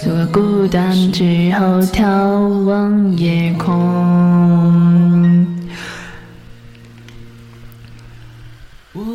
走过孤单之后，眺望夜空。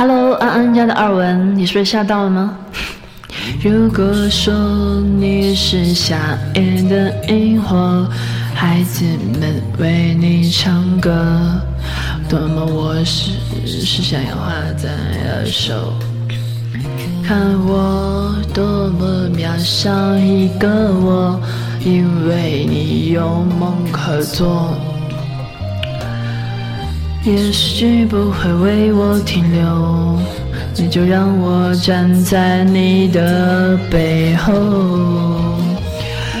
Hello，安安家的二文，你是不是吓到了吗？如果说你是夏夜的萤火，孩子们为你唱歌，多么我是是想要画在二手，看我多么渺小一个我，因为你有梦可做。也许不会为我停留，你就让我站在你的背后。